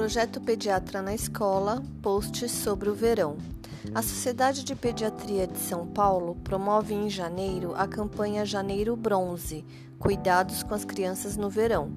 Projeto Pediatra na Escola, post sobre o verão. A Sociedade de Pediatria de São Paulo promove em janeiro a campanha Janeiro Bronze Cuidados com as Crianças no Verão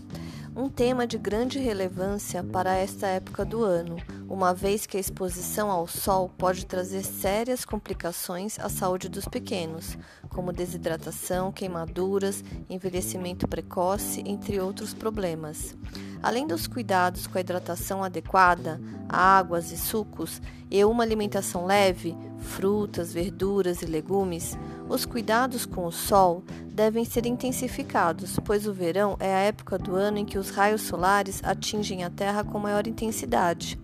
um tema de grande relevância para esta época do ano, uma vez que a exposição ao sol pode trazer sérias complicações à saúde dos pequenos, como desidratação, queimaduras, envelhecimento precoce, entre outros problemas. Além dos cuidados com a hidratação adequada, águas e sucos e uma alimentação leve, frutas, verduras e legumes, os cuidados com o sol devem ser intensificados, pois o verão é a época do ano em que os raios solares atingem a Terra com maior intensidade.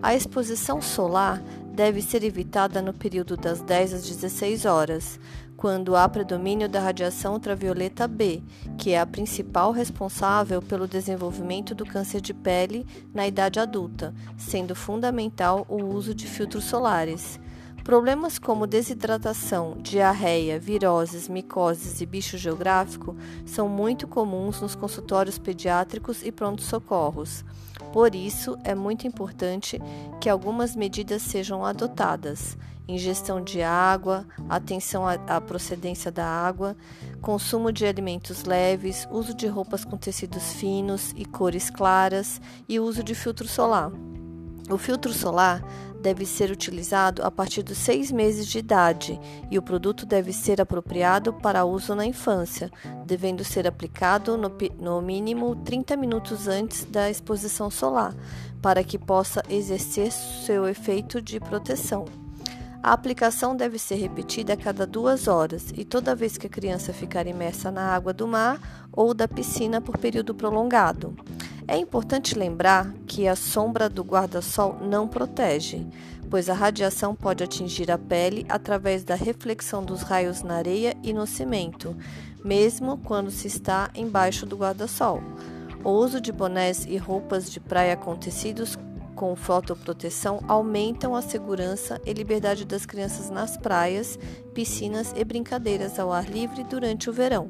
A exposição solar deve ser evitada no período das 10 às 16 horas, quando há predomínio da radiação ultravioleta B, que é a principal responsável pelo desenvolvimento do câncer de pele na idade adulta, sendo fundamental o uso de filtros solares. Problemas como desidratação, diarreia, viroses, micoses e bicho geográfico são muito comuns nos consultórios pediátricos e pronto-socorros. Por isso, é muito importante que algumas medidas sejam adotadas: ingestão de água, atenção à procedência da água, consumo de alimentos leves, uso de roupas com tecidos finos e cores claras e uso de filtro solar. O filtro solar deve ser utilizado a partir dos seis meses de idade e o produto deve ser apropriado para uso na infância, devendo ser aplicado no, no mínimo 30 minutos antes da exposição solar, para que possa exercer seu efeito de proteção. A aplicação deve ser repetida a cada duas horas e toda vez que a criança ficar imersa na água do mar ou da piscina por período prolongado. É importante lembrar que a sombra do guarda-sol não protege, pois a radiação pode atingir a pele através da reflexão dos raios na areia e no cimento, mesmo quando se está embaixo do guarda-sol. O uso de bonés e roupas de praia com tecidos com fotoproteção aumentam a segurança e liberdade das crianças nas praias, piscinas e brincadeiras ao ar livre durante o verão.